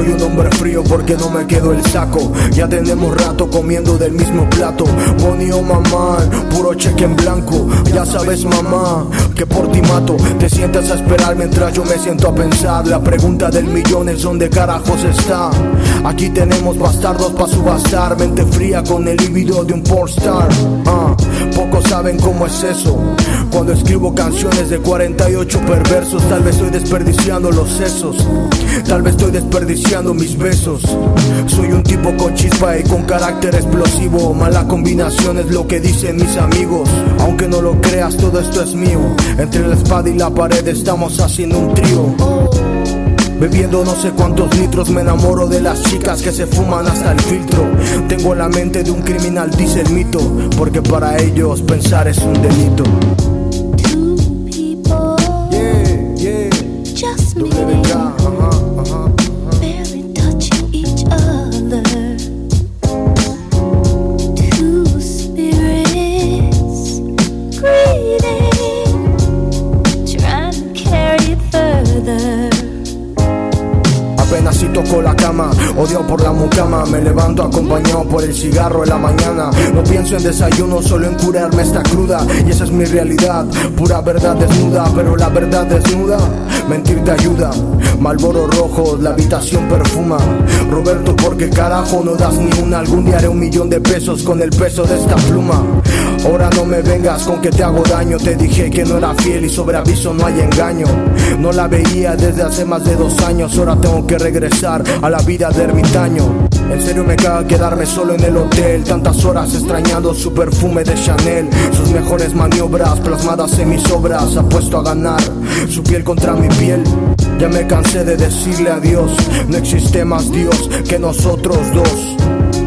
Soy un hombre frío porque no me quedo el saco. Ya tenemos rato comiendo del mismo plato. Bonnie o mamá, puro cheque en blanco. Ya sabes, mamá, que por ti mato. Te sientas a esperar mientras yo me siento a pensar. La pregunta del millón es: ¿dónde carajos está? Aquí tenemos bastardos para subastar. Mente fría con el líbido de un pornstar. Ah, pocos saben cómo es eso. Cuando escribo canciones de 48 perversos, tal vez estoy desperdiciando los sesos. Tal vez estoy desperdiciando mis besos. Soy un tipo con chispa y con carácter explosivo. Mala combinación es lo que dicen mis amigos. Aunque no lo creas, todo esto es mío. Entre la espada y la pared estamos haciendo un trío. Bebiendo no sé cuántos litros me enamoro de las chicas que se fuman hasta el filtro. Tengo la mente de un criminal, dice el mito, porque para ellos pensar es un delito. Toco la cama, odio por la mucama. Me levanto acompañado por el cigarro en la mañana. No pienso en desayuno, solo en curarme esta cruda. Y esa es mi realidad, pura verdad desnuda. Pero la verdad desnuda, mentir te ayuda. Malboro rojo, la habitación perfuma. Roberto, ¿por qué carajo no das ni una? Algún día haré un millón de pesos con el peso de esta pluma. No me vengas con que te hago daño. Te dije que no era fiel y sobre aviso no hay engaño. No la veía desde hace más de dos años. Ahora tengo que regresar a la vida de ermitaño. En serio me caga quedarme solo en el hotel. Tantas horas extrañando su perfume de Chanel. Sus mejores maniobras plasmadas en mis obras. Apuesto a ganar su piel contra mi piel. Ya me cansé de decirle adiós. No existe más Dios que nosotros dos.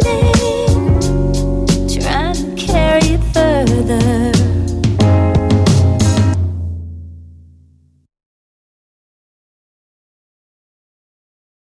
see.